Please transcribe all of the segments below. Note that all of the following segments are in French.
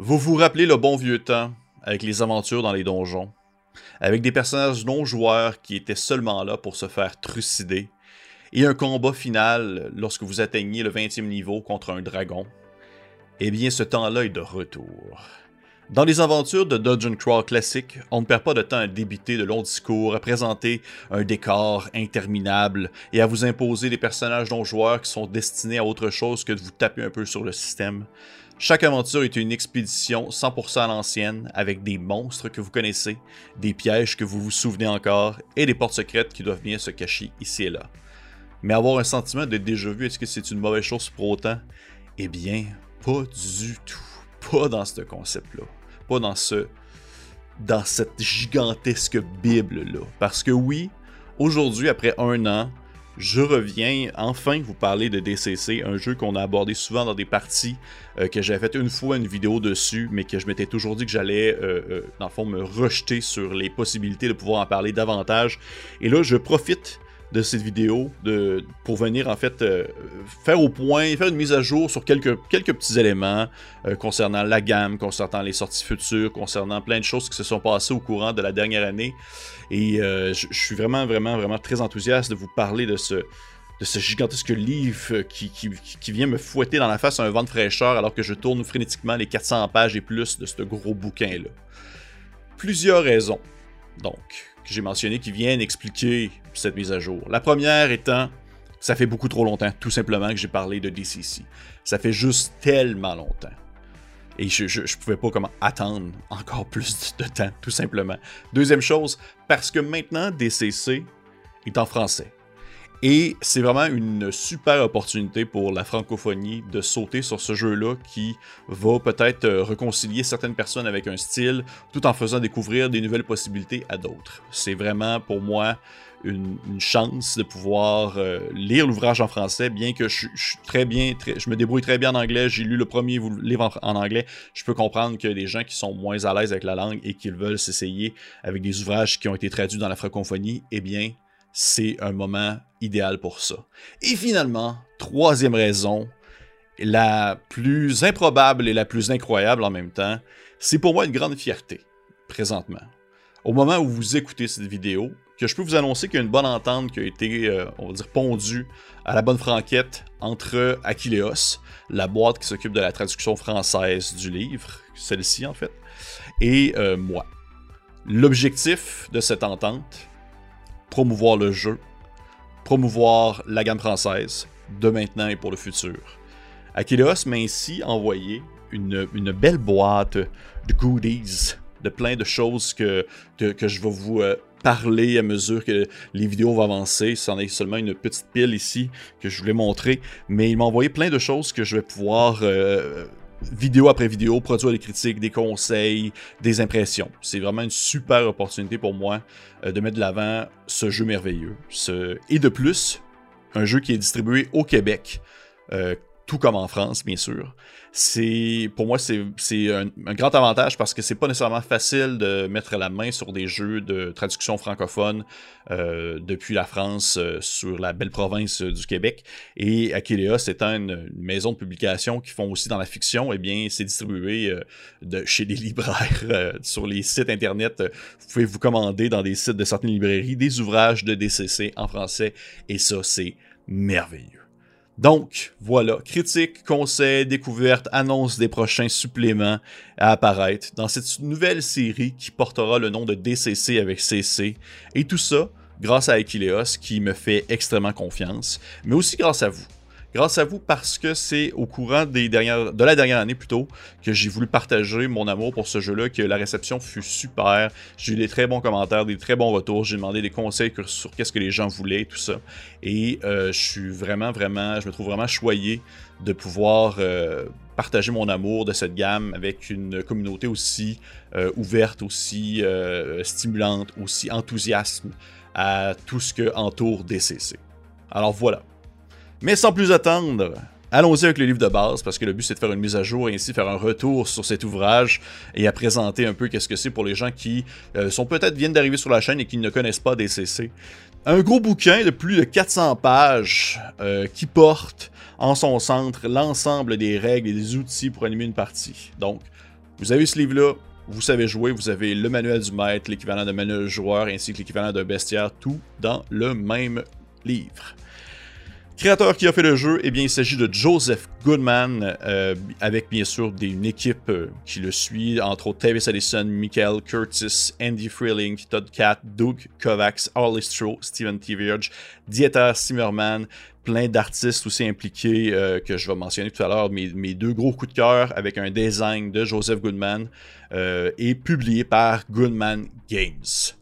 Vous vous rappelez le bon vieux temps, avec les aventures dans les donjons, avec des personnages non joueurs qui étaient seulement là pour se faire trucider, et un combat final lorsque vous atteignez le 20e niveau contre un dragon? Eh bien, ce temps-là est de retour. Dans les aventures de Dungeon Crawl classique, on ne perd pas de temps à débiter de longs discours, à présenter un décor interminable et à vous imposer des personnages non joueurs qui sont destinés à autre chose que de vous taper un peu sur le système. Chaque aventure est une expédition 100% à l'ancienne, avec des monstres que vous connaissez, des pièges que vous vous souvenez encore, et des portes secrètes qui doivent bien se cacher ici et là. Mais avoir un sentiment de déjà-vu, est-ce que c'est une mauvaise chose pour autant? Eh bien, pas du tout. Pas dans ce concept-là. Pas dans ce. dans cette gigantesque Bible-là. Parce que oui, aujourd'hui, après un an, je reviens enfin vous parler de DCC, un jeu qu'on a abordé souvent dans des parties, euh, que j'avais fait une fois une vidéo dessus, mais que je m'étais toujours dit que j'allais, euh, euh, dans le fond, me rejeter sur les possibilités de pouvoir en parler davantage. Et là, je profite de cette vidéo pour venir en fait euh, faire au point, faire une mise à jour sur quelques, petits éléments euh, concernant la gamme, concernant les sorties futures, concernant plein de choses qui se sont passées au courant de la dernière année. Et euh, je suis vraiment, vraiment, vraiment très enthousiaste de vous parler de ce, gigantesque livre qui, qui, vient me fouetter dans la face un vent de fraîcheur alors que je tourne frénétiquement les 400 pages et plus de ce gros bouquin-là. Plusieurs raisons. Donc, que j'ai mentionné qui viennent expliquer cette mise à jour. La première étant, ça fait beaucoup trop longtemps, tout simplement, que j'ai parlé de DCC. Ça fait juste tellement longtemps. Et je, je, pouvais pas comment attendre encore plus de temps, tout simplement. Deuxième chose, parce que maintenant DCC est en français. Et c'est vraiment une super opportunité pour la francophonie de sauter sur ce jeu-là qui va peut-être euh, réconcilier certaines personnes avec un style tout en faisant découvrir des nouvelles possibilités à d'autres. C'est vraiment pour moi une, chance de pouvoir euh, lire l'ouvrage en français, bien que je, très bien, je me débrouille très bien en anglais. J'ai lu le premier livre en, anglais. Je peux comprendre que des gens qui sont moins à l'aise avec la langue et qui veulent s'essayer avec des ouvrages qui ont été traduits dans la francophonie, eh bien, c'est un moment idéal pour ça. Et finalement, troisième raison, la plus improbable et la plus incroyable en même temps, c'est pour moi une grande fierté, présentement. Au moment où vous écoutez cette vidéo, que je peux vous annoncer qu'il y a une bonne entente qui a été, euh, on va dire, pondue à la bonne franquette entre Aquileos, la boîte qui s'occupe de la traduction française du livre, celle-ci en fait, et euh, moi. L'objectif de cette entente, promouvoir le jeu, promouvoir la gamme française, de maintenant et pour le futur. Aquileos m'a ainsi envoyé une, belle boîte de goodies, de plein de choses que, que, je vais vous euh, parler à mesure que les vidéos vont avancer. C'en est seulement une petite pile ici que je voulais montrer, mais il m'a envoyé plein de choses que je vais pouvoir euh, vidéo après vidéo, produire des critiques, des conseils, des impressions. C'est vraiment une super opportunité pour moi euh, de mettre de l'avant ce jeu merveilleux. Et de plus, un jeu qui est distribué au Québec, euh, tout comme en France, bien sûr. C'est pour moi c'est un, un, grand avantage parce que c'est pas nécessairement facile de mettre la main sur des jeux de traduction francophone euh, depuis la France euh, sur la belle province du Québec. Et Akileos étant une, maison de publication qui font aussi dans la fiction, eh bien c'est distribué euh, de, chez des libraires sur les sites internet. Vous pouvez vous commander dans des sites de certaines librairies des ouvrages de DCC en français et ça c'est merveilleux. Donc, voilà, critique, conseils, découvertes, annonce des prochains suppléments à apparaître dans cette nouvelle série qui portera le nom de DCC avec CC. Et tout ça grâce à Aquileos qui me fait extrêmement confiance, mais aussi grâce à vous grâce à vous parce que c'est au courant des dernières, de la dernière année plutôt que j'ai voulu partager mon amour pour ce jeu-là, que la réception fut super. J'ai eu des très bons commentaires, des très bons retours. J'ai demandé des conseils sur qu'est-ce que les gens voulaient, tout ça. Et euh, je suis vraiment, vraiment, je me trouve vraiment choyé de pouvoir euh, partager mon amour de cette gamme avec une communauté aussi euh, ouverte, aussi stimulante, aussi enthousiaste à tout ce que entoure DCC. Alors voilà, mais sans plus attendre, allons-y avec le livre de base, parce que le but c'est de faire une mise à jour et ainsi faire un retour sur cet ouvrage et à présenter un peu qu'est-ce que c'est pour les gens qui euh, sont peut-être viennent d'arriver sur la chaîne et qui ne connaissent pas DCC. Un gros bouquin de plus de 400 pages euh, qui porte en son centre l'ensemble des règles et des outils pour animer une partie. Donc, Vous avez ce livre-là, vous savez jouer, vous avez le manuel du maître, l'équivalent de manuel joueur, ainsi que l'équivalent d'un bestiaire, tout dans le même livre. Créateur qui a fait le jeu, eh bien, il s'agit de Joseph Goodman, euh, avec bien sûr une équipe euh, qui le suit, entre autres Tavis Allison, Michael Curtis, Andy Freeling, Todd Cat, Doug Kovacs, Harley Stroh, Steven T. Dieter Zimmerman, plein d'artistes aussi impliqués euh, que je vais mentionner tout à l'heure, mes, mes, deux gros coups de cœur avec un design de Joseph Goodman et publié par Goodman Games.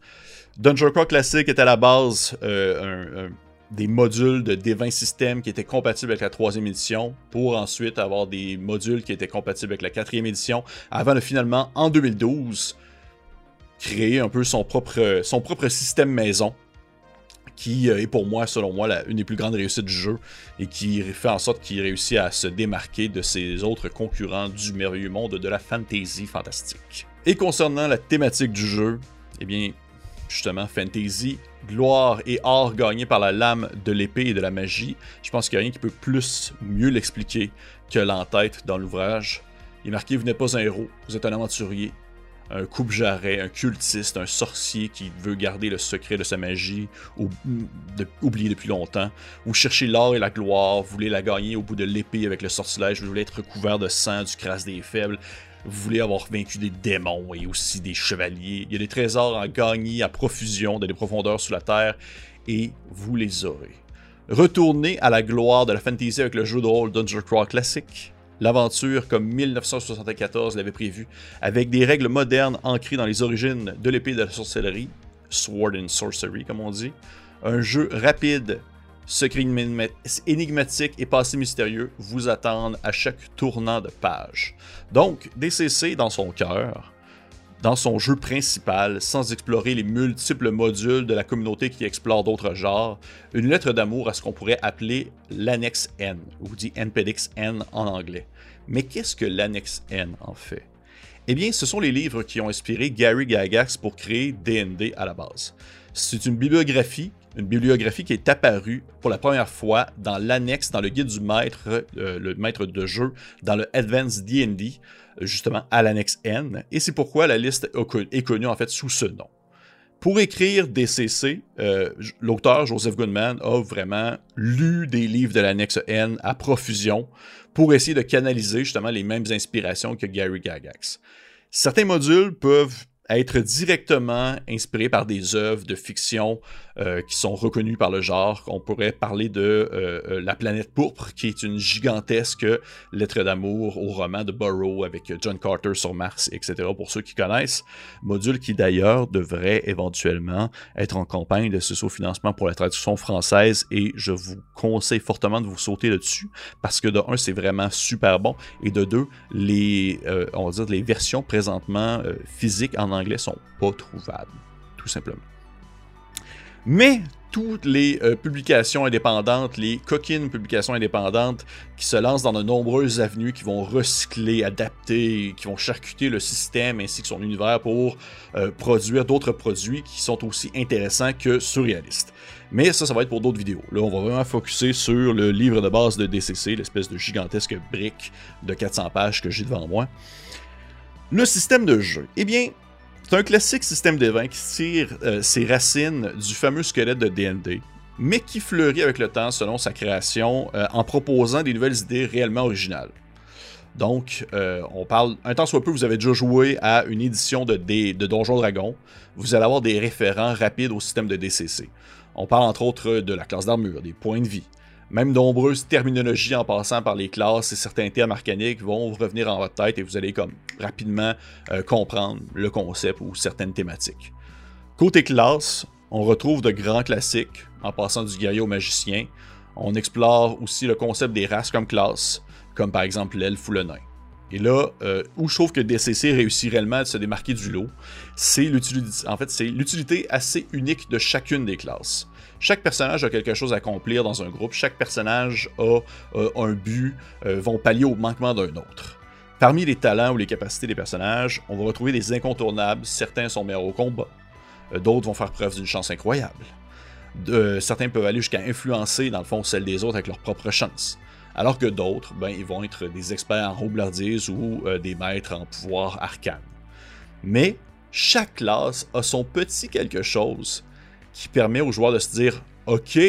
Dungeon Crawl Classic est à la base un des modules de D20 système qui étaient compatibles avec la troisième édition pour ensuite avoir des modules qui étaient compatibles avec la quatrième édition avant de finalement en 2012 créer un peu son propre, son propre système maison qui euh, est pour moi, selon moi, la, une des plus grandes réussites du jeu et qui fait en sorte qu'il réussit à se démarquer de ses autres concurrents du merveilleux monde de la fantasy fantastique. Et concernant la thématique du jeu, eh bien, justement, fantasy, gloire et or gagnés par la lame de l'épée et de la magie. Je pense qu'il n'y a rien qui peut plus mieux l'expliquer que l'entête dans l'ouvrage. Il est marqué Vous n'êtes pas un héros, vous êtes un aventurier, un coupe-jarret, un cultiste, un sorcier qui veut garder le secret de sa magie, ou oublié depuis longtemps. Vous cherchez l'or et la gloire, vous voulez la gagner au bout de l'épée avec le sortilège, vous voulez être recouvert de sang, du crasse des faibles vous voulez avoir vaincu des démons et aussi des chevaliers. Il y a des trésors à gagner à profusion dans les profondeurs sous la terre et vous les aurez. Retournez à la gloire de la fantasy avec le jeu de rôle Dungeon Crawl classique. L'aventure comme 1974 l'avait prévu, avec des règles modernes ancrées dans les origines de l'épée de la sorcellerie, Sword and Sorcery comme on dit. Un jeu rapide, secret énigmatique et passé mystérieux vous attendent à chaque tournant de page. Donc, DCC dans son cœur, dans son jeu principal, sans explorer les multiples modules de la communauté qui explore d'autres genres, une lettre d'amour à ce qu'on pourrait appeler l'annexe N, ou dit NPDX N en anglais. Mais qu'est-ce que l'annexe N en fait? Eh bien, ce sont les livres qui ont inspiré Gary Gygax pour créer DND à la base. C'est une bibliographie une bibliographie qui est apparue pour la première fois dans l'annexe, dans le guide du maître, euh, le maître de jeu, dans le Advanced D&D, justement à l'annexe N, et c'est pourquoi la liste est connue en fait sous ce nom. Pour écrire DCC, euh, l'auteur Joseph Goodman a vraiment lu des livres de l'annexe N à profusion pour essayer de canaliser justement les mêmes inspirations que Gary Gygax. Certains modules peuvent être directement inspiré par des œuvres de fiction euh, qui sont reconnues par le genre. On pourrait parler de euh, euh, La planète pourpre, qui est une gigantesque lettre d'amour au roman de Burroughs avec John Carter sur Mars, etc. Pour ceux qui connaissent. Module qui d'ailleurs devrait éventuellement être en campagne de ce sous-financement pour la traduction française et je vous conseille fortement de vous sauter là-dessus parce que de un, c'est vraiment super bon et de deux, les, on va dire, les versions présentement physiques en anglais sont pas trouvables, tout simplement. Mais toutes les euh, publications indépendantes, les coquines publications indépendantes qui se lancent dans de nombreuses avenues, qui vont recycler, adapter, qui vont charcuter le système ainsi que son univers pour euh, produire d'autres produits qui sont aussi intéressants que surréalistes. Mais ça, ça va être pour d'autres vidéos. Là, on va vraiment focuser sur le livre de base de DCC, l'espèce de gigantesque brique de 400 pages que j'ai devant moi. Le système de jeu. Eh bien, c'est un classique système de qui tire euh, ses racines du fameux squelette de D&D, mais qui fleurit avec le temps selon sa création euh, en proposant des nouvelles idées réellement originales. Donc, euh, on parle, un temps soit peu, vous avez déjà joué à une édition de, D, de Donjon Dragon, vous allez avoir des référents rapides au système de DCC. On parle entre autres de la classe d'armure, des points de vie, même nombreuses terminologies en passant par les classes et certains termes arcaniques vont revenir en votre tête et vous allez comme rapidement euh, comprendre le concept ou certaines thématiques. Côté classe, on retrouve de grands classiques en passant du guerrier au magicien. On explore aussi le concept des races comme classe, comme par exemple l'elfe ou le. Et là, euh, où je trouve que DCC réussit réellement à se démarquer du lot, c'est l'utilité, en fait, assez unique de chacune des classes. Chaque personnage a quelque chose à accomplir dans un groupe, chaque personnage a un but, euh, vont pallier au manquement d'un autre. Parmi les talents ou les capacités des personnages, on va retrouver des incontournables, certains sont meilleurs au combat, euh, d'autres vont faire preuve d'une chance incroyable. certains peuvent aller jusqu'à influencer, dans le fond, celle des autres avec leur propre chance. Alors que d'autres, ben, ils vont être des experts en roublardise ou euh, des maîtres en pouvoir arcane. Mais chaque classe a son petit quelque chose qui permet aux joueurs de se dire Ok,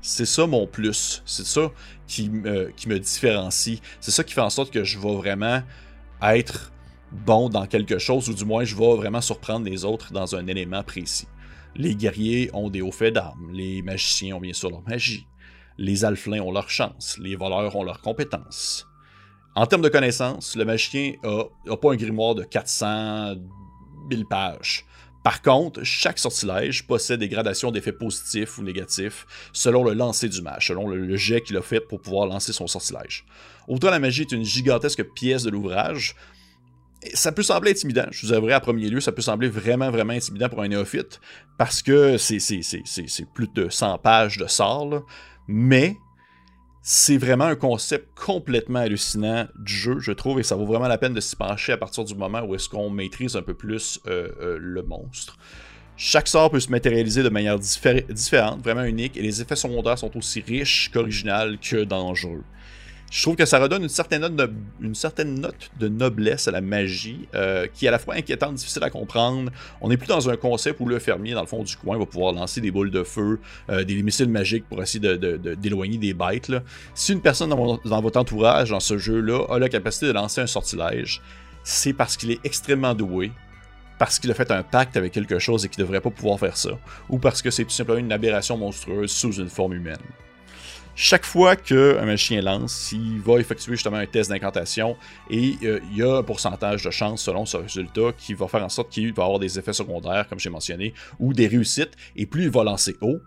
c'est ça mon plus, c'est ça me, qui me différencie, c'est ça qui fait en sorte que je vais vraiment être bon dans quelque chose, ou du moins je vais vraiment surprendre les autres dans un élément précis. Les guerriers ont des hauts faits d'armes, les magiciens ont bien sûr leur magie, les alflins ont leur chance, les voleurs ont leurs compétences. En termes de connaissances, le magicien n'a pas un grimoire de 400 000 pages. Par contre, chaque sortilège possède des gradations d'effets positifs ou négatifs selon le lancer du mage, selon le, jet qu'il a fait pour pouvoir lancer son sortilège. Autant la magie est une gigantesque pièce de l'ouvrage, ça peut sembler intimidant, je vous avouerai à premier lieu, ça peut sembler vraiment, vraiment intimidant pour un néophyte, parce que c'est plus de 100 pages de sorts, mais c'est vraiment un concept complètement hallucinant du jeu, je trouve, et ça vaut vraiment la peine de s'y pencher à partir du moment où est-ce qu'on maîtrise un peu plus euh, euh, le monstre. Chaque sort peut se matérialiser de manière différente, vraiment unique, et les effets secondaires sont aussi riches qu'originales que dangereux je trouve que ça redonne une certaine note de, noblesse à la magie, euh, qui est à la fois inquiétante, difficile à comprendre. On n'est plus dans un concept où le fermier, dans le fond du coin, va pouvoir lancer des boules de feu, euh, des missiles magiques pour essayer d'éloigner de, des bêtes. Si une personne dans, dans, votre entourage, dans ce jeu-là, a la capacité de lancer un sortilège, c'est parce qu'il est extrêmement doué, parce qu'il a fait un pacte avec quelque chose et qu'il ne devrait pas pouvoir faire ça, ou parce que c'est tout simplement une aberration monstrueuse sous une forme humaine. Chaque fois qu'un magicien lance, il va effectuer justement un test d'incantation et euh, il y a un pourcentage de chance selon ce résultat qui va faire en sorte qu'il va avoir des effets secondaires, comme j'ai mentionné, ou des réussites. Et plus il va lancer haut,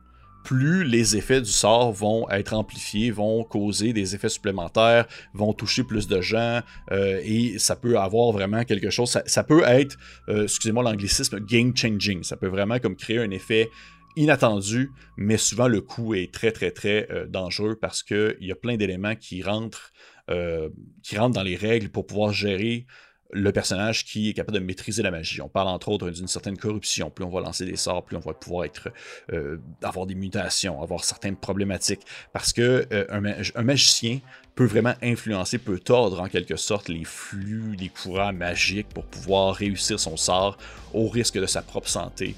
plus les effets du sort vont être amplifiés, vont causer des effets supplémentaires, vont toucher plus de gens, euh, et ça peut avoir vraiment quelque chose, ça, peut être, euh, excusez-moi l'anglicisme, game changing, ça peut vraiment comme créer un effet inattendu, mais souvent le coup est très très très euh, dangereux parce qu'il y a plein d'éléments qui rentrent, euh, qui rentrent dans les règles pour pouvoir gérer le personnage qui est capable de maîtriser la magie. On parle entre autres d'une certaine corruption. Plus on va lancer des sorts, plus on va pouvoir être, euh, avoir des mutations, avoir certaines problématiques. Parce que un, magicien peut vraiment influencer, peut tordre en quelque sorte les flux, les courants magiques pour pouvoir réussir son sort au risque de sa propre santé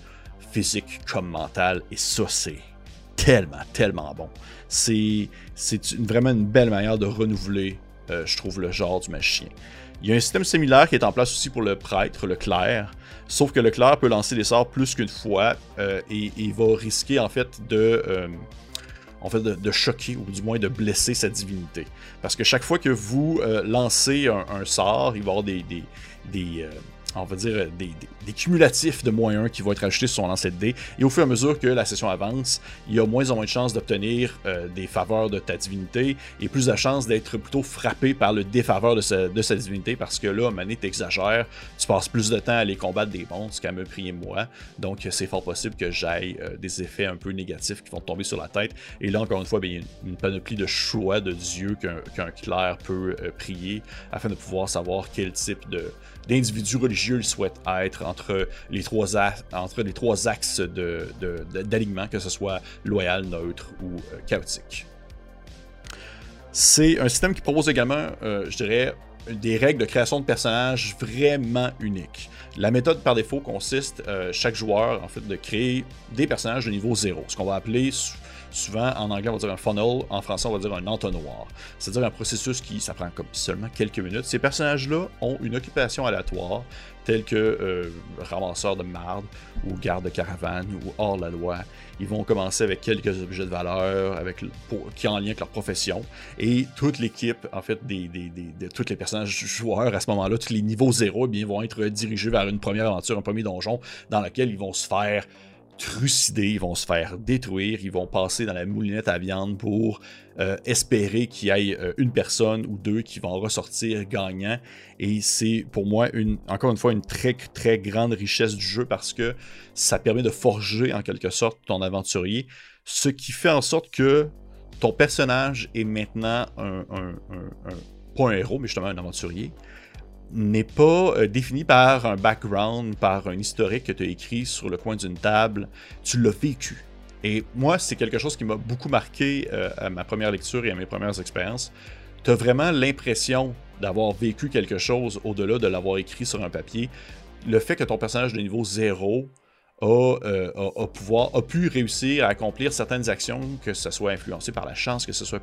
physique comme mental, et ça, c'est tellement, tellement bon. C'est vraiment une belle manière de renouveler, euh, je trouve, le genre du magicien. Il y a un système similaire qui est en place aussi pour le prêtre, le clerc, sauf que le clerc peut lancer des sorts plus qu'une fois euh, et, il va risquer en fait de... Euh, de, choquer ou du moins de blesser sa divinité. Parce que chaque fois que vous lancez un, sort, il va y avoir des, on va dire, des, cumulatifs de moins 1 qui vont être ajoutés sur son lancer dés. Et au fur et à mesure que la session avance, il y a moins en moins de chances d'obtenir euh, des faveurs de ta divinité et plus de chances d'être plutôt frappé par le défaveur de sa, divinité parce que là, Mané, t'exagères, tu passes plus de temps à aller combattre des monstres qu'à me prier moi. Donc, c'est fort possible que j'aille euh, des effets un peu négatifs qui vont tomber sur la tête. Et là, encore une fois, il y a une, panoplie de choix de dieux qu'un clerc peut euh, prier afin de pouvoir savoir quel type de d'individus religieux il souhaite être entre les trois, entre les trois axes d'alignement, que ce soit loyal, neutre ou euh, chaotique. C'est un système qui propose également, euh, je dirais, des règles de création de personnages vraiment uniques. La méthode par défaut consiste, euh, chaque joueur, en fait, de créer des personnages de niveau 0, ce qu'on va appeler Souvent, en anglais, on va dire un funnel, en français, on va dire un entonnoir. C'est-à-dire un processus qui, ça prend seulement quelques minutes. Ces personnages-là ont une occupation aléatoire, telle que euh, ramasseur de marde, ou garde de caravane, ou hors la loi. Ils vont commencer avec quelques objets de valeur, avec, qui ont en lien avec leur profession. Et toute l'équipe, en fait, de tous les personnages joueurs à ce moment-là, tous les niveaux zéro, eh bien, vont être dirigés vers une première aventure, un premier donjon, dans lequel ils vont se faire trucidés, ils vont se faire détruire, ils vont passer dans la moulinette à viande pour euh, espérer qu'il y ait euh, une personne ou deux qui vont ressortir gagnants. Et c'est pour moi, encore une fois, une très très grande richesse du jeu parce que ça permet de forger en quelque sorte ton aventurier, ce qui fait en sorte que ton personnage est maintenant un, pas un héros, mais justement un aventurier n'est pas euh, défini par un background, par un historique que tu as écrit sur le coin d'une table. Tu l'as vécu. Et moi, c'est quelque chose qui m'a beaucoup marqué euh, à ma première lecture et à mes premières expériences. tu as vraiment l'impression d'avoir vécu quelque chose au-delà de l'avoir écrit sur un papier. Le fait que ton personnage de niveau 0 euh, a, pu réussir à accomplir certaines actions, que ce soit influencé par la chance, que ce soit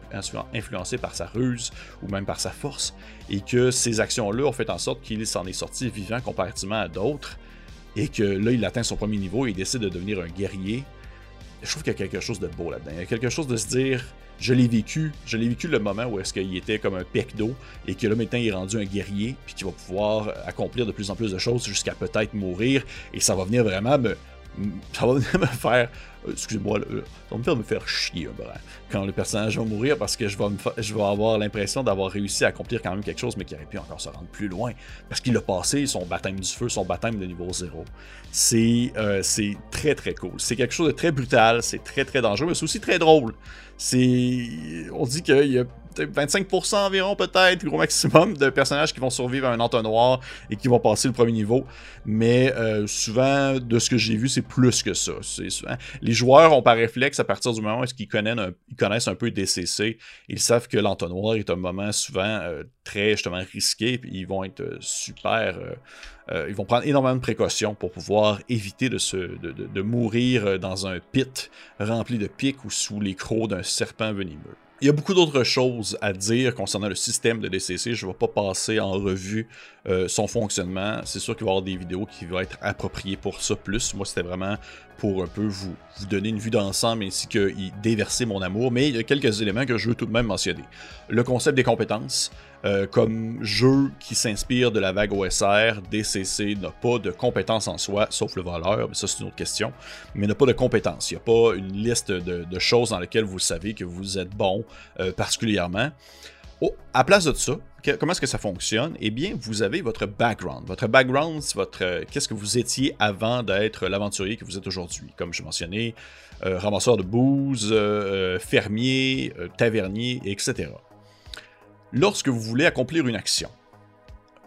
influencé par sa ruse ou même par sa force, et que ces actions-là ont fait en sorte qu'il s'en est sorti vivant comparativement à d'autres, et que là, il atteint son premier niveau et il décide de devenir un guerrier. Je trouve qu'il y a quelque chose de beau là-dedans. Il y a quelque chose de se dire, je l'ai vécu, je l'ai vécu le moment où est-ce qu'il était comme un pec d'eau et que là maintenant il est rendu un guerrier puis qu'il va pouvoir accomplir de plus en plus de choses jusqu'à peut-être mourir et ça va venir vraiment me, ça va venir me faire. Euh, excusez-moi, ça me faire me faire chier quand le personnage va mourir parce que je vais, avoir l'impression d'avoir réussi à accomplir quand même quelque chose, mais qui aurait pu encore se rendre plus loin. Parce qu'il a passé son baptême du feu, son baptême de niveau 0. Euh, c'est très très cool. C'est quelque chose de très brutal, c'est très très dangereux, mais c'est aussi très drôle. C'est. On dit qu'il y a 25% environ peut-être, gros maximum, de personnages qui vont survivre à un entonnoir et qui vont passer le premier niveau. Mais euh, souvent, de ce que j'ai vu, c'est plus que ça. Les joueurs ont par réflexe, à partir du moment où ils connaissent, un, peu DCC, ils savent que l'entonnoir est un moment souvent euh, très justement risqué, puis ils vont être super... Euh, ils vont prendre énormément de précautions pour pouvoir éviter de mourir dans un pit rempli de pics ou sous les crocs d'un serpent venimeux. Il y a beaucoup d'autres choses à dire concernant le système de DCC. Je ne vais pas passer en revue euh, son fonctionnement. C'est sûr qu'il va y avoir des vidéos qui vont être appropriées pour ça plus. Moi, c'était vraiment pour un peu vous, donner une vue d'ensemble ainsi que déverser mon amour. Mais il y a quelques éléments que je veux tout de même mentionner. Le concept des compétences. Euh, comme jeu qui s'inspire de la vague OSR, DCC n'a pas de compétences en soi, sauf le voleur, mais ça c'est une autre question, mais n'a pas de compétences. Il n'y a pas une liste de, choses dans lesquelles vous savez que vous êtes bon euh, particulièrement. Oh, à place de ça, comment est-ce que ça fonctionne? Eh bien, vous avez votre background. Votre background, c'est votre euh, qu'est-ce que vous étiez avant d'être l'aventurier que vous êtes aujourd'hui? Comme je mentionnais, euh, ramasseur de bouse, euh, fermier, tavernier, etc. Lorsque vous voulez accomplir une action,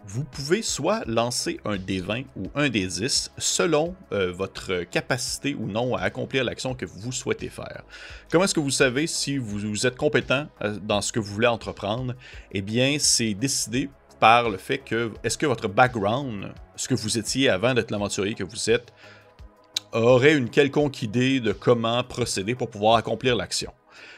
vous pouvez soit lancer un D20 ou un D10 selon euh, votre capacité ou non à accomplir l'action que vous souhaitez faire. Comment est-ce que vous savez si vous, êtes compétent euh, dans ce que vous voulez entreprendre? Eh bien, c'est décidé par le fait que est-ce que votre background, ce que vous étiez avant d'être l'aventurier que vous êtes, aurait une quelconque idée de comment procéder pour pouvoir accomplir l'action?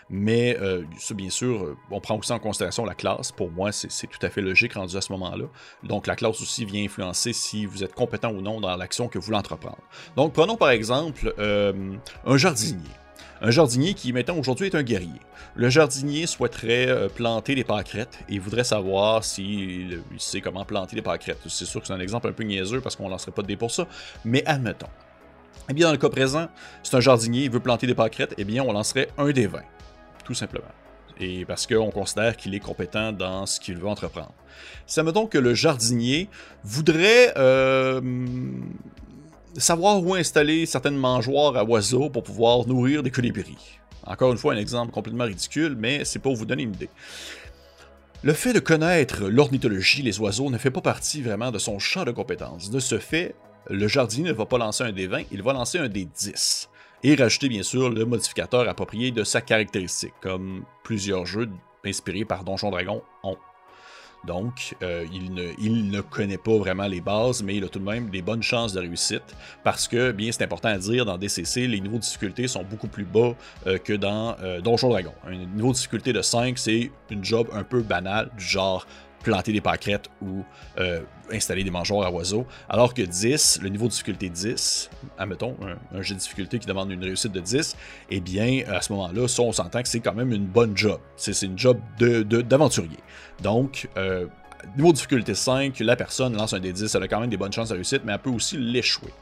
Mais euh, ça, bien sûr, euh, on prend aussi en considération la classe. Pour moi, c'est tout à fait logique rendu à ce moment-là. Donc, la classe aussi vient influencer si vous êtes compétent ou non dans l'action que vous voulez entreprendre. Donc, prenons par exemple euh, un jardinier. Un jardinier qui, maintenant, aujourd'hui, est un guerrier. Le jardinier souhaiterait planter des pâquerettes et voudrait savoir s'il sait comment planter des pâquerettes. C'est sûr que c'est un exemple un peu niaiseux parce qu'on ne lancerait pas de dé pour ça, mais admettons. Eh bien, dans le cas présent, c'est un jardinier, il veut planter des pâquerettes, eh bien, on lancerait un des 20 tout simplement. Et parce qu'on considère qu'il est compétent dans ce qu'il veut entreprendre. Ça me donc que le jardinier voudrait euh, savoir où installer certaines mangeoires à oiseaux pour pouvoir nourrir des colibris. Encore une fois, un exemple complètement ridicule, mais c'est pour vous donner une idée. Le fait de connaître l'ornithologie, les oiseaux, ne fait pas partie vraiment de son champ de compétences. De ce fait, le jardinier ne va pas lancer un des 20, il va lancer un des 10 et rajouter bien sûr le modificateur approprié de sa caractéristique, comme plusieurs jeux inspirés par Donjon Dragon ont. Donc, euh, il, ne, connaît pas vraiment les bases, mais il a tout de même des bonnes chances de réussite parce que, bien, c'est important à dire, dans DCC, les niveaux de difficulté sont beaucoup plus bas euh, que dans euh, Donjon Dragon. Un niveau de difficulté de 5, c'est une job un peu banale, du genre planter des pâquerettes ou euh, installer des mangeoires à oiseaux. Alors que 10, le niveau de difficulté 10, admettons, un, jeu de difficulté qui demande une réussite de 10, eh bien, à ce moment-là, ça, on s'entend que c'est quand même une bonne job. C'est une job d'aventurier. Donc, euh, niveau de difficulté 5, la personne lance un des 10, elle a quand même des bonnes chances de réussite, mais elle peut aussi l'échouer.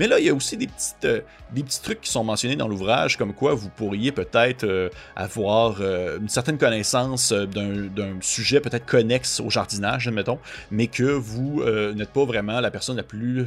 Mais là, il y a aussi euh, des petits trucs qui sont mentionnés dans l'ouvrage, comme quoi vous pourriez peut-être euh, avoir euh, une certaine connaissance d'un sujet peut-être connexe au jardinage, admettons, mais que vous n'êtes pas vraiment la personne la plus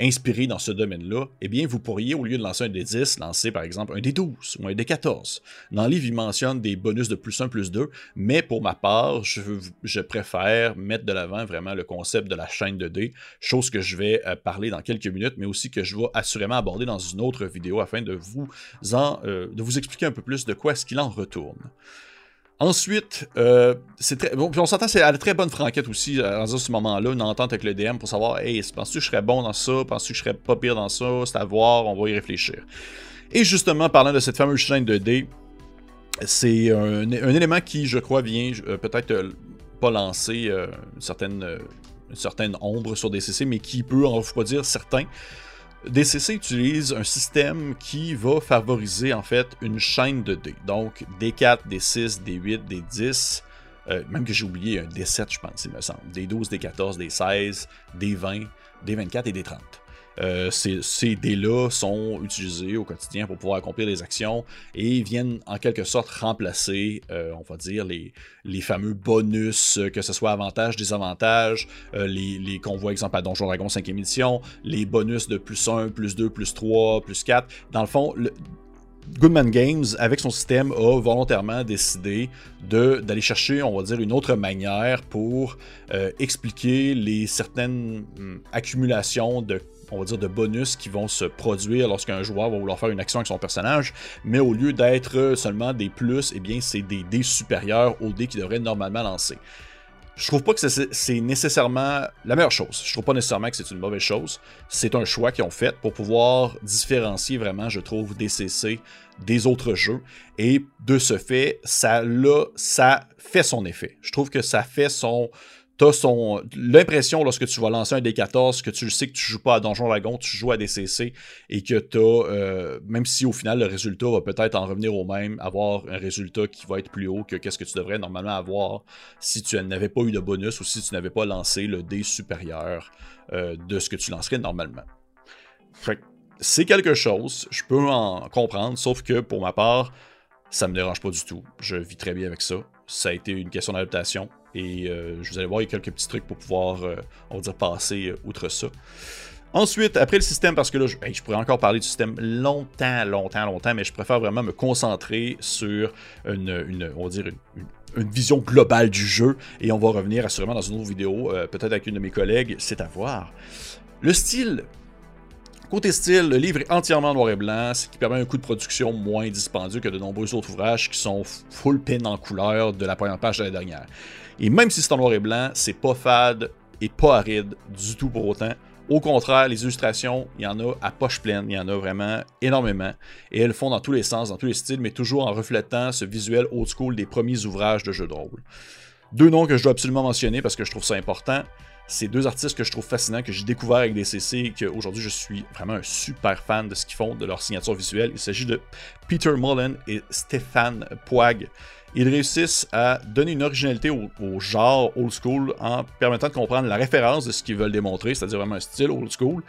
inspirée dans ce domaine-là. Eh bien, vous pourriez, au lieu de lancer un des 10, lancer par exemple un des 12 ou un des 14. Dans le livre, il mentionne des bonus de plus 1, plus 2, mais pour ma part, je, je préfère mettre de l'avant vraiment le concept de la chaîne de dés, chose que je vais parler dans quelques minutes, mais aussi que je vais assurément aborder dans une autre vidéo afin de vous, en, euh, de vous expliquer un peu plus de quoi est-ce qu'il en retourne. Ensuite, euh, c'est très, bon, on s'entend, c'est à la très bonne franquette aussi, à ce moment-là, une entente avec le DM pour savoir, hey, penses-tu que je serais bon dans ça, penses-tu que je serais pas pire dans ça, c'est à voir, on va y réfléchir. Et justement, parlant de cette fameuse chaîne de dés, c'est un, élément qui, je crois, vient euh, peut-être euh, pas lancer une, certaine, ombre sur DCC, mais qui peut en refroidir certains. DCC utilise un système qui va favoriser en fait une chaîne de dés. Donc D4, D6, D8, D10, même que j'ai oublié un D7 je pense, il me semble. D12, D14, D16, D20, D24 et D30. Euh, ces, dés-là sont utilisés au quotidien pour pouvoir accomplir des actions et viennent en quelque sorte remplacer, euh, on va dire, les, les fameux bonus, euh, que ce soit avantages, désavantages, les, les qu'on exemple à Donjon Dragon 5e édition, les bonus de plus 1, plus 2, plus 3, plus 4. Dans le fond, Goodman Games, avec son système, a volontairement décidé d'aller chercher, on va dire, une autre manière pour expliquer les certaines hum, accumulations de on va dire, de bonus qui vont se produire lorsqu'un joueur va vouloir faire une action avec son personnage, mais au lieu d'être seulement des plus, eh bien, c'est des dés supérieurs aux dés qu'il devrait normalement lancer. Je trouve pas que c'est nécessairement la meilleure chose. Je trouve pas nécessairement que c'est une mauvaise chose. C'est un choix qu'ils ont fait pour pouvoir différencier vraiment, je trouve, DCC des autres jeux. Et de ce fait, ça, là, ça fait son effet. Je trouve que ça fait son, t'as son l'impression lorsque tu vas lancer un D14 que tu sais que tu joues pas à Donjon Dragon, tu joues à DCC et que tu euh, même si au final le résultat va peut-être en revenir au même, avoir un résultat qui va être plus haut que qu'est-ce que tu devrais normalement avoir si tu n'avais pas eu de bonus ou si tu n'avais pas lancé le dé supérieur euh, de ce que tu lancerais normalement. c'est quelque chose, je peux en comprendre, sauf que pour ma part, ça me dérange pas du tout. Je vis très bien avec ça. Ça a été une question d'adaptation. Et euh, je vous allez voir, il y a quelques petits trucs pour pouvoir, euh, on va dire, passer euh, outre ça. Ensuite, après le système, parce que là, je, pourrais encore parler du système longtemps, longtemps, longtemps, mais je préfère vraiment me concentrer sur une, on va dire, une, vision globale du jeu. Et on va revenir assurément dans une autre vidéo, peut-être avec une de mes collègues, c'est à voir. Le style, Côté style, le livre est entièrement noir et blanc, ce qui permet un coût de production moins dispendieux que de nombreux autres ouvrages qui sont full pin en couleur de la première page à la dernière. Et même si c'est en noir et blanc, c'est pas fade et pas aride du tout pour autant. Au contraire, les illustrations, il y en a à poche pleine, il y en a vraiment énormément. Et elles font dans tous les sens, dans tous les styles, mais toujours en reflétant ce visuel old school des premiers ouvrages de jeux de rôle. Deux noms que je dois absolument mentionner parce que je trouve ça important. C'est deux artistes que je trouve fascinants, que j'ai découvert avec DCC et qu'aujourd'hui je suis vraiment un super fan de ce qu'ils font, de leur signature visuelle. Il s'agit de Peter Mullen et Stéphane Poig. Ils réussissent à donner une originalité au, genre old school en permettant de comprendre la référence de ce qu'ils veulent démontrer, c'est-à-dire vraiment un style old school,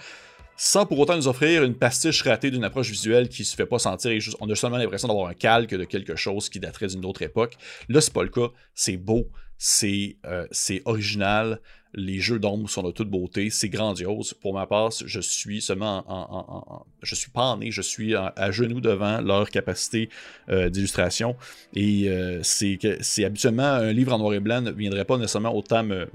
sans pour autant nous offrir une pastiche ratée d'une approche visuelle qui se fait pas sentir. on a seulement l'impression d'avoir un calque de quelque chose qui daterait d'une autre époque. Là, c'est pas le cas. C'est beau, c'est euh, original, les jeux d'ombre sont de toute beauté, c'est grandiose. Pour ma part, je suis seulement en, je suis pas je suis à, genoux devant leur capacité euh, d'illustration. Et euh, c'est c'est habituellement un livre en noir et blanc ne viendrait pas nécessairement autant me,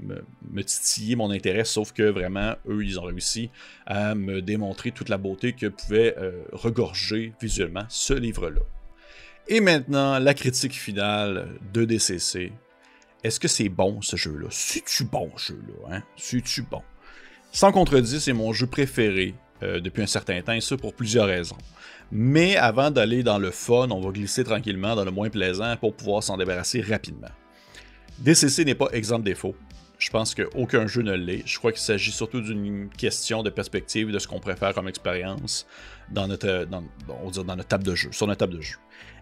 titiller mon intérêt, sauf que vraiment eux ils ont réussi à me démontrer toute la beauté que pouvait regorger visuellement ce livre-là. Et maintenant, la critique finale de DCC est-ce que c'est bon ce jeu-là? C'est-tu bon ce jeu-là? Hein? C'est-tu bon? Sans contredit, c'est mon jeu préféré euh, depuis un certain temps, et ça pour plusieurs raisons. Mais avant d'aller dans le fun, on va glisser tranquillement dans le moins plaisant pour pouvoir s'en débarrasser rapidement. DCC n'est pas exempt de défaut. Je pense qu'aucun jeu ne l'est. Je crois qu'il s'agit surtout d'une question de perspective de ce qu'on préfère comme expérience dans, dans notre table de jeu, sur notre table de jeu.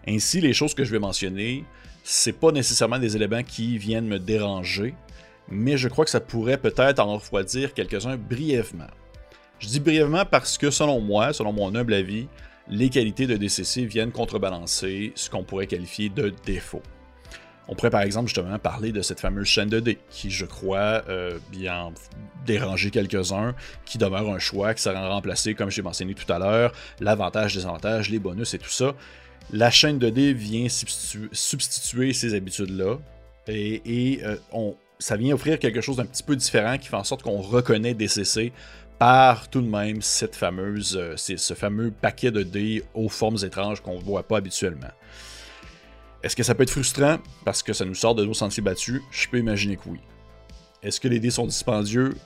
Ainsi, les choses que je vais mentionner c'est pas nécessairement des éléments qui viennent me déranger, mais je crois que ça pourrait peut-être en refroidir quelques-uns brièvement. Je dis brièvement parce que selon moi, selon mon humble avis, les qualités de DCC viennent contrebalancer ce qu'on pourrait qualifier de défaut. On pourrait par exemple justement parler de cette fameuse chaîne de dés, qui je crois euh, bien déranger quelques-uns, qui demeure un choix qui sera remplacé, comme j'ai mentionné tout à l'heure, l'avantage, les avantages, les bonus et tout ça la chaîne de dés vient substituer, ces habitudes-là. Et, euh, ça vient offrir quelque chose d'un petit peu différent qui fait en sorte qu'on reconnaît DCC par tout de même cette fameuse, euh, ce fameux paquet de dés aux formes étranges qu'on ne voit pas habituellement. Est-ce que ça peut être frustrant? Parce que ça nous sort de nos sentiers battus Je peux imaginer que oui. Est-ce que les dés sont dispendieux?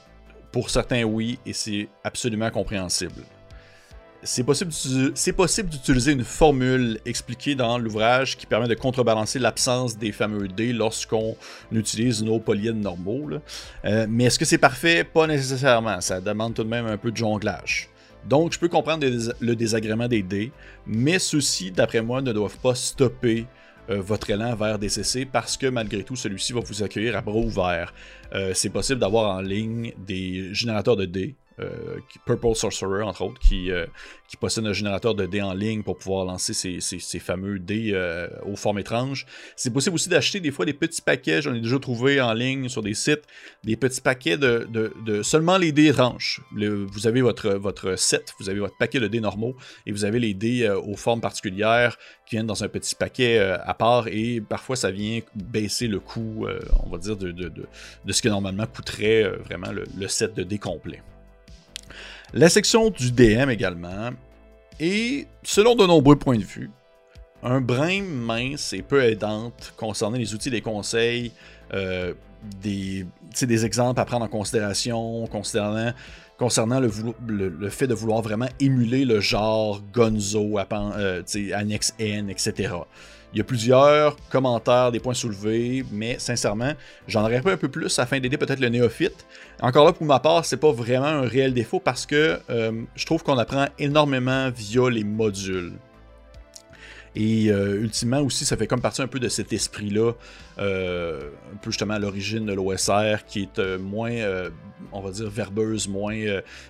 Pour certains, oui, et c'est absolument compréhensible. C'est possible d'utiliser une formule expliquée dans l'ouvrage qui permet de contrebalancer l'absence des fameux dés lorsqu'on utilise nos polyèdres normaux. Euh, mais est-ce que c'est parfait? Pas nécessairement. Ça demande tout de même un peu de jonglage. Donc, je peux comprendre le désagrément des dés, mais ceux-ci, d'après moi, ne doivent pas stopper euh, votre élan vers DCC parce que malgré tout, celui-ci va vous accueillir à bras ouverts. Euh, c'est possible d'avoir en ligne des générateurs de dés Purple Sorcerer, entre autres, qui, euh, qui, possède un générateur de dés en ligne pour pouvoir lancer ces, fameux dés euh, aux formes étranges. C'est possible aussi d'acheter des fois des petits paquets, j'en ai déjà trouvé en ligne sur des sites, des petits paquets de, seulement les dés étranges. vous avez votre, set, vous avez votre paquet de dés normaux et vous avez les dés aux formes particulières qui viennent dans un petit paquet à part et parfois ça vient baisser le coût, on va dire, de, de, ce que normalement coûterait vraiment le, le set de dés complet. La section du DM également est, selon de nombreux points de vue, un brin mince et peu aidante concernant les outils des conseils, euh, des, des exemples à prendre en considération concernant, concernant le, le, fait de vouloir vraiment émuler le genre Gonzo, euh, Annex N, etc. Il y a plusieurs commentaires, des points soulevés, mais sincèrement, j'en aurais un peu plus afin d'aider peut-être le néophyte. Encore là, pour ma part, c'est pas vraiment un réel défaut parce que euh, je trouve qu'on apprend énormément via les modules. Et euh, ultimement aussi, ça fait comme partie un peu de cet esprit-là, euh, un peu justement à l'origine de l'OSR, qui est moins, on va dire, verbeuse, moins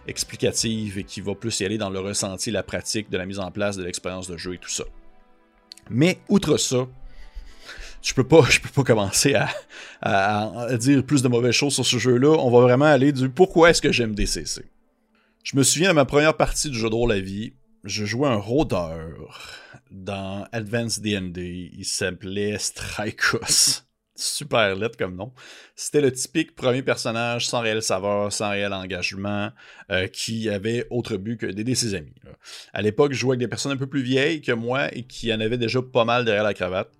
explicative et qui va plus y aller dans le ressenti, la pratique de la mise en place de l'expérience de jeu et tout ça. Mais outre ça, je peux pas, je peux pas commencer à, dire plus de mauvaises choses sur ce jeu-là. On va vraiment aller du pourquoi est-ce que j'aime DCC. Je me souviens de ma première partie du jeu de rôle à vie. Je jouais un rôdeur dans Advanced D&D. Il s'appelait Strikos super lettre comme nom. C'était le typique premier personnage sans réel saveur, sans réel engagement, euh, qui avait autre but que d'aider ses amis. À l'époque, je jouais avec des personnes un peu plus vieilles que moi et qui en avaient déjà pas mal derrière la cravate.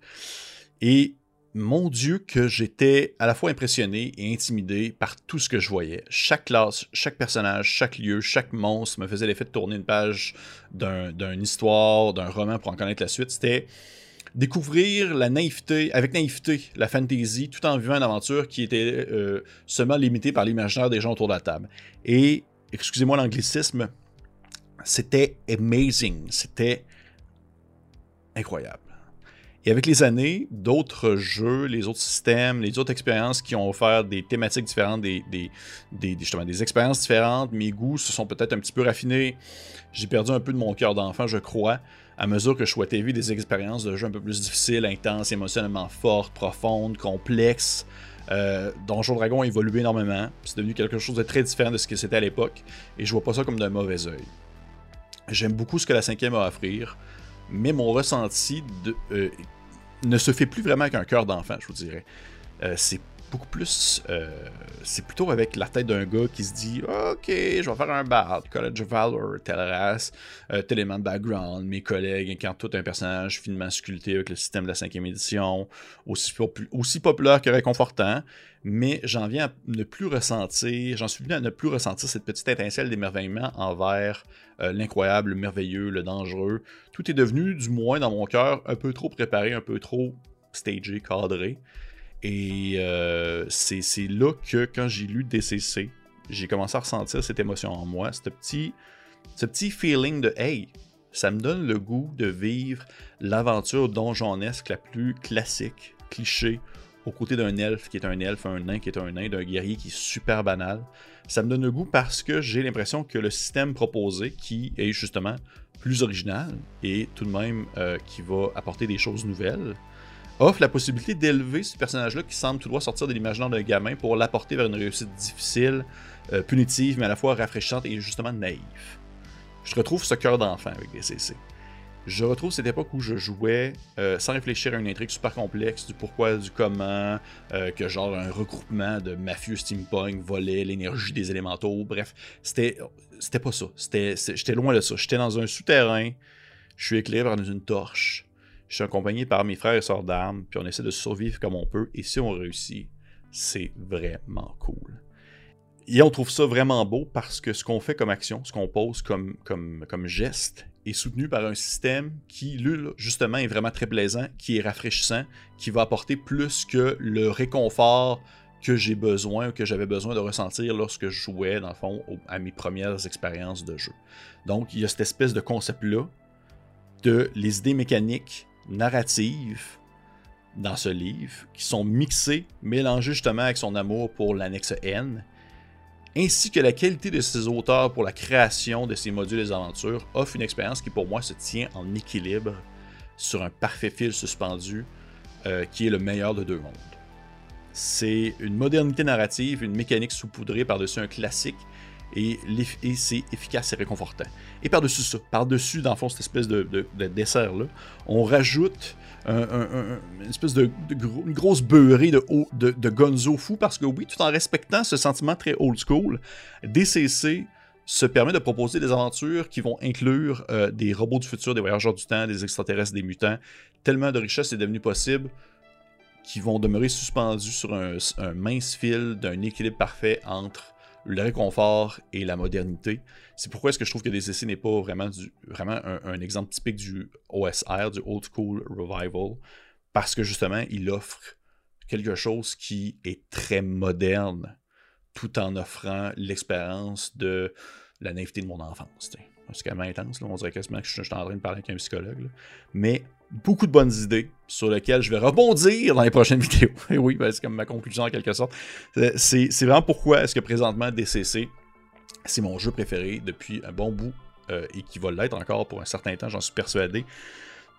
Et mon Dieu, que j'étais à la fois impressionné et intimidé par tout ce que je voyais. Chaque classe, chaque personnage, chaque lieu, chaque monstre me faisait l'effet de tourner une page d'une histoire, d'un roman pour en connaître la suite. C'était découvrir la naïveté, avec naïveté, la fantasy, tout en vivant une aventure qui était euh, seulement limitée par l'imaginaire des gens autour de la table. Et, excusez-moi l'anglicisme, c'était amazing, c'était incroyable. Et avec les années, d'autres jeux, les autres systèmes, les autres expériences qui ont offert des thématiques différentes, des, des, des, justement, des expériences différentes, mes goûts se sont peut-être un petit peu raffinés. J'ai perdu un peu de mon cœur d'enfant, je crois à mesure que je souhaitais vivre des expériences de jeu un peu plus difficiles, intenses, émotionnellement fortes, profondes, complexes. Euh, Donjon Dragon a évolué énormément. C'est devenu quelque chose de très différent de ce que c'était à l'époque. Et je vois pas ça comme d'un mauvais oeil. J'aime beaucoup ce que la cinquième a à offrir. Mais mon ressenti euh, ne se fait plus vraiment qu'un cœur d'enfant, je vous dirais. Euh, c'est beaucoup plus. Euh, c'est plutôt avec la tête d'un gars qui se dit Ok, je vais faire un bard, College of Valor, telle race, euh, tel élément de background, mes collègues incarnent tout un personnage finement sculpté avec le système de la cinquième édition, aussi, populaire que réconfortant, mais j'en viens à ne plus ressentir, j'en suis venu à ne plus ressentir cette petite étincelle d'émerveillement envers euh, l'incroyable, le merveilleux, le dangereux. Tout est devenu, du moins dans mon cœur, un peu trop préparé, un peu trop stagé, cadré. Et euh, c'est là que, quand j'ai lu DCC, j'ai commencé à ressentir cette émotion en moi, ce petit, ce petit feeling de Hey, ça me donne le goût de vivre l'aventure donjonesque la plus classique, cliché, aux côtés d'un elfe qui est un elfe, un nain qui est un nain, d'un guerrier qui est super banal. Ça me donne le goût parce que j'ai l'impression que le système proposé, qui est justement plus original et tout de même euh, qui va apporter des choses nouvelles, offre la possibilité d'élever ce personnage-là qui semble tout droit sortir de l'imaginaire d'un gamin pour l'apporter vers une réussite difficile, euh, punitive, mais à la fois rafraîchissante et justement naïve. Je retrouve ce cœur d'enfant avec DCC. Je retrouve cette époque où je jouais euh, sans réfléchir à une intrigue super complexe du pourquoi, du comment, euh, que genre un regroupement de mafieux steampunk volait l'énergie des élémentaux. Bref, c'était c'était pas ça. J'étais loin de ça. J'étais dans un souterrain. Je suis éclairé par une torche Je suis accompagné par mes frères et sœurs d'armes, puis on essaie de survivre comme on peut, et si on réussit, c'est vraiment cool. Et on trouve ça vraiment beau parce que ce qu'on fait comme action, ce qu'on pose comme, comme, comme geste, est soutenu par un système qui, lui, justement, est vraiment très plaisant, qui est rafraîchissant, qui va apporter plus que le réconfort que j'ai besoin que j'avais besoin de ressentir lorsque je jouais, dans le fond, à mes premières expériences de jeu. Donc, il y a cette espèce de concept-là de les idées mécaniques, narratives, dans ce livre, qui sont mixées, mélangées justement avec son amour pour l'annexe N, ainsi que la qualité de ses auteurs pour la création de ces modules et aventures, offre une expérience qui pour moi se tient en équilibre sur un parfait fil suspendu euh, qui est le meilleur de deux mondes. C'est une modernité narrative, une mécanique saupoudrée par-dessus un classique et, c'est efficace et réconfortant. Et par-dessus ça, par-dessus, dans le fond, cette espèce de, dessert-là, on rajoute une espèce de, grosse beurrée de, gonzo fou parce que oui, tout en respectant ce sentiment très old school, DCC se permet de proposer des aventures qui vont inclure euh, des robots du futur, des voyageurs du temps, des extraterrestres, des mutants. Tellement de richesse est devenu possible qui vont demeurer suspendus sur un, mince fil d'un équilibre parfait entre le réconfort et la modernité. C'est pourquoi est-ce que je trouve que DCC n'est pas vraiment, un, exemple typique du OSR, du Old School Revival, parce que justement, il offre quelque chose qui est très moderne, tout en offrant l'expérience de la naïveté de mon enfance. C'est quand même intense, on dirait quasiment que je, suis en train de parler avec un psychologue. Mais beaucoup de bonnes idées sur lesquelles je vais rebondir dans les prochaines vidéos. Et oui, ben, c'est comme ma conclusion en quelque sorte. Euh, c'est vraiment pourquoi est-ce que présentement DCC, c'est mon jeu préféré depuis un bon bout euh, et qui va l'être encore pour un certain temps, j'en suis persuadé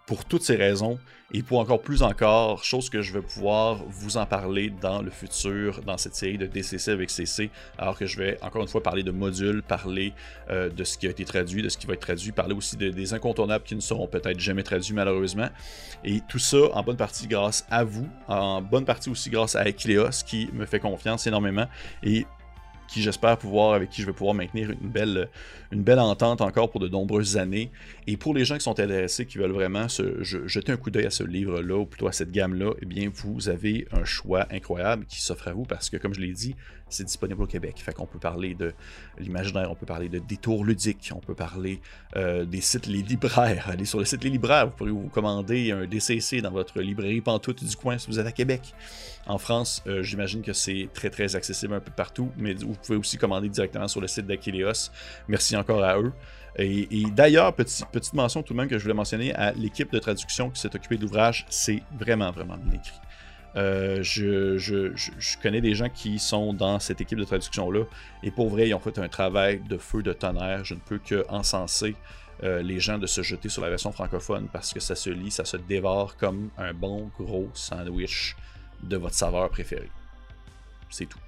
pour toutes ces raisons et pour encore plus encore, chose que je vais pouvoir vous en parler dans le futur, dans cette série de DCC avec CC, alors que je vais encore une fois parler de modules, parler euh, de ce qui a été traduit, de ce qui va être traduit, parler aussi de, des incontournables qui ne seront peut-être jamais traduits malheureusement. Et tout ça en bonne partie grâce à vous, en bonne partie aussi grâce à Equileos qui me fait confiance énormément. Et j'espère pouvoir, avec qui je vais pouvoir maintenir une belle, une belle entente encore pour de nombreuses années. Et pour les gens qui sont intéressés, qui veulent vraiment se, jeter un coup d'œil à ce livre-là, ou plutôt à cette gamme-là, eh bien, vous avez un choix incroyable qui s'offre à vous parce que, comme je l'ai dit, c'est disponible au Québec. Fait qu'on peut parler de l'imaginaire, on peut parler de détours ludiques, on peut parler euh, des sites Les Libraires. Allez sur le site Les Libraires, vous pourrez vous commander un DCC dans votre librairie Pantoute du coin si vous êtes à Québec. En France, euh, j'imagine que c'est très très accessible un peu partout, mais vous pouvez aussi commander directement sur le site d'Aquileos. Merci encore à eux. Et, d'ailleurs, petite mention tout de même que je voulais mentionner à l'équipe de traduction qui s'est occupée de l'ouvrage, c'est vraiment vraiment bien écrit. Euh, je, connais des gens qui sont dans cette équipe de traduction-là, et pour vrai, ils ont fait un travail de feu de tonnerre. Je ne peux que encenser euh, les gens de se jeter sur la version francophone parce que ça se lit, ça se dévore comme un bon gros sandwich de votre saveur préférée. C'est tout.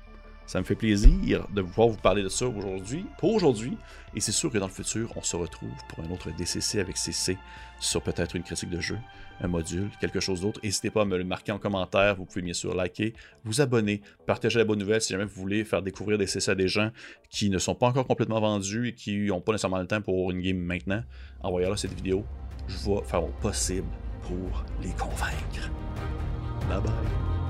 Ça me fait plaisir de pouvoir vous parler de ça aujourd'hui, pour aujourd'hui. Et c'est sûr que dans le futur, on se retrouve pour un autre DCC avec CC sur peut-être une critique de jeu, un module, quelque chose d'autre. N'hésitez pas à me le marquer en commentaire. Vous pouvez bien sûr liker, vous abonner, partager la bonne nouvelle si jamais vous voulez faire découvrir des CC à des gens qui ne sont pas encore complètement vendus et qui n'ont pas nécessairement le temps pour une game maintenant. Envoyez-leur cette vidéo. Je vais faire mon possible pour les convaincre. Bye bye.